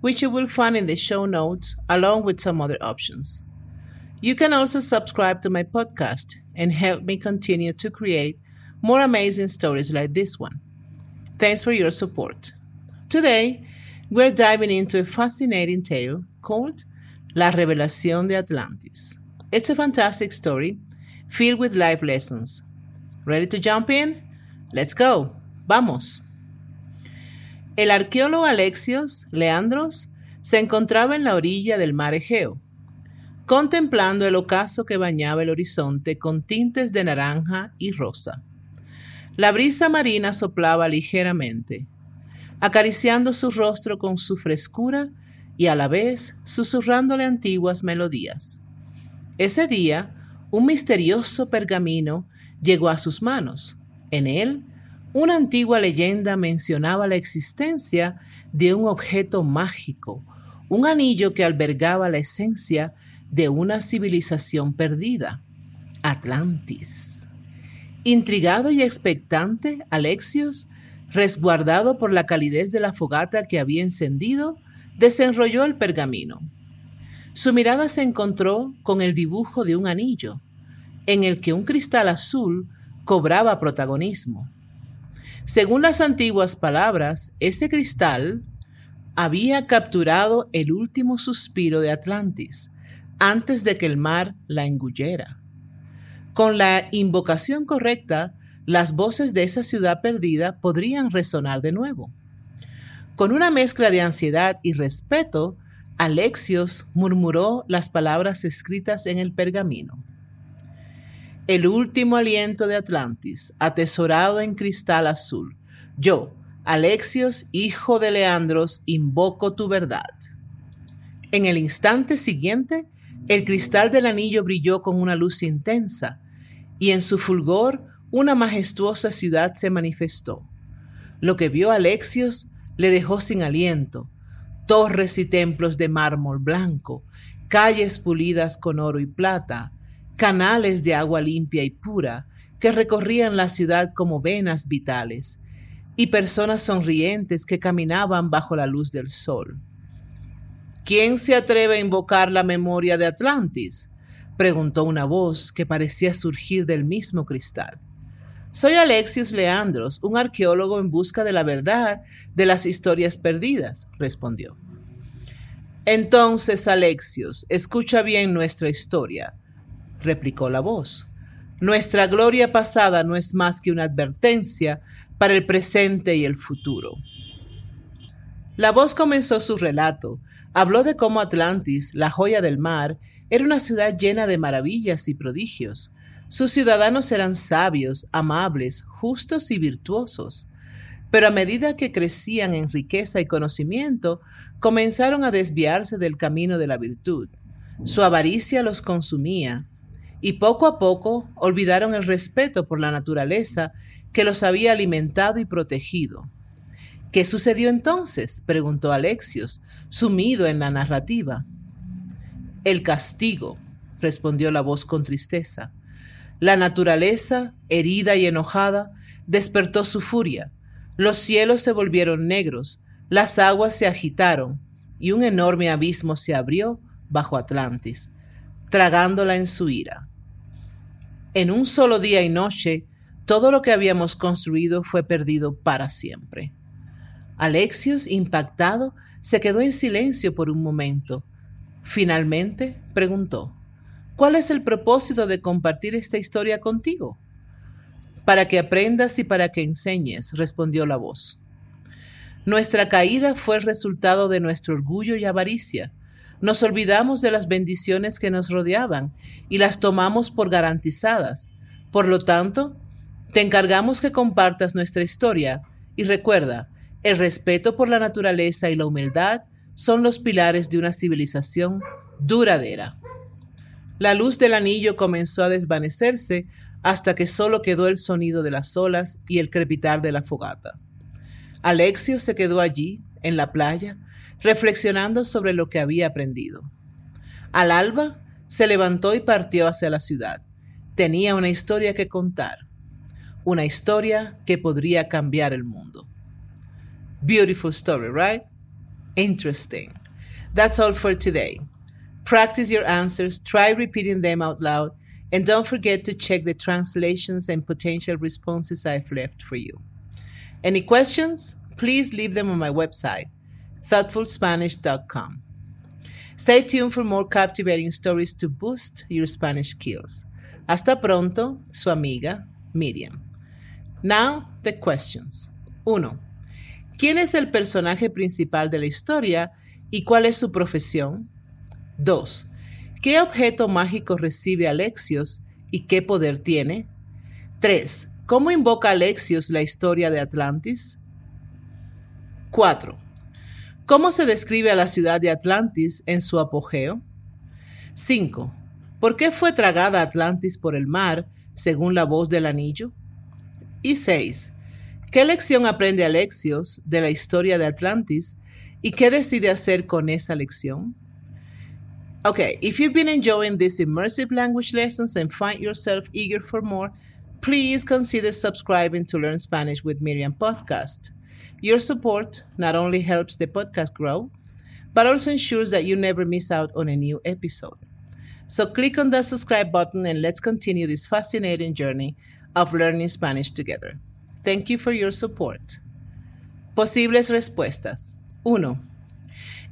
which you will find in the show notes along with some other options. You can also subscribe to my podcast and help me continue to create more amazing stories like this one. Thanks for your support. Today, we're diving into a fascinating tale called La Revelación de Atlantis. It's a fantastic story filled with life lessons. Ready to jump in? Let's go. Vamos. El arqueólogo Alexios Leandros se encontraba en la orilla del mar Egeo, contemplando el ocaso que bañaba el horizonte con tintes de naranja y rosa. La brisa marina soplaba ligeramente, acariciando su rostro con su frescura y a la vez susurrándole antiguas melodías. Ese día, un misterioso pergamino llegó a sus manos. En él una antigua leyenda mencionaba la existencia de un objeto mágico, un anillo que albergaba la esencia de una civilización perdida, Atlantis. Intrigado y expectante, Alexios, resguardado por la calidez de la fogata que había encendido, desenrolló el pergamino. Su mirada se encontró con el dibujo de un anillo, en el que un cristal azul cobraba protagonismo. Según las antiguas palabras, ese cristal había capturado el último suspiro de Atlantis antes de que el mar la engullera. Con la invocación correcta, las voces de esa ciudad perdida podrían resonar de nuevo. Con una mezcla de ansiedad y respeto, Alexios murmuró las palabras escritas en el pergamino el último aliento de Atlantis, atesorado en cristal azul. Yo, Alexios, hijo de Leandros, invoco tu verdad. En el instante siguiente, el cristal del anillo brilló con una luz intensa, y en su fulgor una majestuosa ciudad se manifestó. Lo que vio Alexios le dejó sin aliento, torres y templos de mármol blanco, calles pulidas con oro y plata, canales de agua limpia y pura que recorrían la ciudad como venas vitales, y personas sonrientes que caminaban bajo la luz del sol. ¿Quién se atreve a invocar la memoria de Atlantis? preguntó una voz que parecía surgir del mismo cristal. Soy Alexios Leandros, un arqueólogo en busca de la verdad de las historias perdidas, respondió. Entonces, Alexios, escucha bien nuestra historia replicó la voz. Nuestra gloria pasada no es más que una advertencia para el presente y el futuro. La voz comenzó su relato. Habló de cómo Atlantis, la joya del mar, era una ciudad llena de maravillas y prodigios. Sus ciudadanos eran sabios, amables, justos y virtuosos. Pero a medida que crecían en riqueza y conocimiento, comenzaron a desviarse del camino de la virtud. Su avaricia los consumía y poco a poco olvidaron el respeto por la naturaleza que los había alimentado y protegido. ¿Qué sucedió entonces? preguntó Alexios, sumido en la narrativa. El castigo, respondió la voz con tristeza. La naturaleza, herida y enojada, despertó su furia. Los cielos se volvieron negros, las aguas se agitaron y un enorme abismo se abrió bajo Atlantis, tragándola en su ira. En un solo día y noche, todo lo que habíamos construido fue perdido para siempre. Alexios, impactado, se quedó en silencio por un momento. Finalmente preguntó, ¿cuál es el propósito de compartir esta historia contigo? Para que aprendas y para que enseñes, respondió la voz. Nuestra caída fue el resultado de nuestro orgullo y avaricia. Nos olvidamos de las bendiciones que nos rodeaban y las tomamos por garantizadas. Por lo tanto, te encargamos que compartas nuestra historia y recuerda, el respeto por la naturaleza y la humildad son los pilares de una civilización duradera. La luz del anillo comenzó a desvanecerse hasta que solo quedó el sonido de las olas y el crepitar de la fogata. Alexio se quedó allí, en la playa, reflexionando sobre lo que había aprendido. Al alba, se levantó y partió hacia la ciudad. Tenía una historia que contar, una historia que podría cambiar el mundo. Beautiful story, right? Interesting. That's all for today. Practice your answers, try repeating them out loud, and don't forget to check the translations and potential responses I've left for you. Any questions? Please leave them on my website, thoughtfulspanish.com. Stay tuned for more captivating stories to boost your Spanish skills. Hasta pronto, su amiga Miriam. Now, the questions. 1. ¿Quién es el personaje principal de la historia y cuál es su profesión? 2. ¿Qué objeto mágico recibe Alexios y qué poder tiene? 3. ¿Cómo invoca Alexios la historia de Atlantis? 4. ¿Cómo se describe a la ciudad de Atlantis en su apogeo? 5. ¿Por qué fue tragada Atlantis por el mar, según la voz del anillo? Y 6. ¿Qué lección aprende Alexios de la historia de Atlantis y qué decide hacer con esa lección? Okay, if you've been enjoying these immersive language lessons and find yourself eager for more, please consider subscribing to Learn Spanish with Miriam podcast. Your support not only helps the podcast grow, but also ensures that you never miss out on a new episode. So click on the subscribe button and let's continue this fascinating journey of learning Spanish together. Thank you for your support. Posibles respuestas. 1.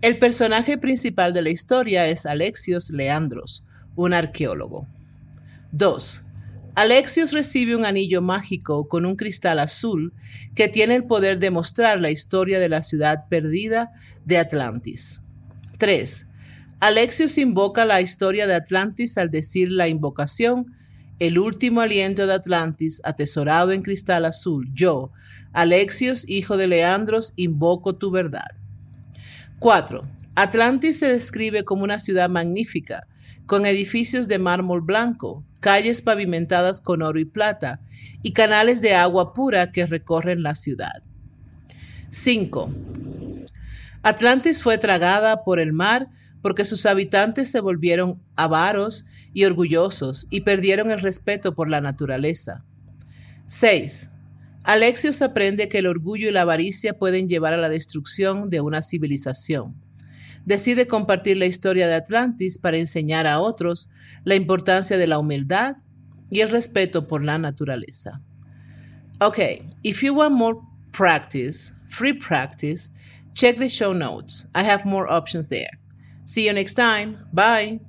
El personaje principal de la historia es Alexios Leandros, un arqueólogo. 2. Alexios recibe un anillo mágico con un cristal azul que tiene el poder de mostrar la historia de la ciudad perdida de Atlantis. 3. Alexios invoca la historia de Atlantis al decir la invocación el último aliento de Atlantis, atesorado en cristal azul. Yo, Alexios, hijo de Leandros, invoco tu verdad. 4. Atlantis se describe como una ciudad magnífica, con edificios de mármol blanco, calles pavimentadas con oro y plata, y canales de agua pura que recorren la ciudad. 5. Atlantis fue tragada por el mar porque sus habitantes se volvieron avaros y orgullosos y perdieron el respeto por la naturaleza. 6. Alexios aprende que el orgullo y la avaricia pueden llevar a la destrucción de una civilización decide compartir la historia de Atlantis para enseñar a otros la importancia de la humildad y el respeto por la naturaleza. Okay, if you want more practice, free practice, check the show notes. I have more options there. See you next time. Bye.